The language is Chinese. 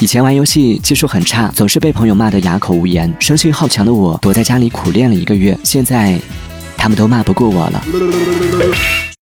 以前玩游戏技术很差，总是被朋友骂得哑口无言。生性好强的我，躲在家里苦练了一个月，现在他们都骂不过我了。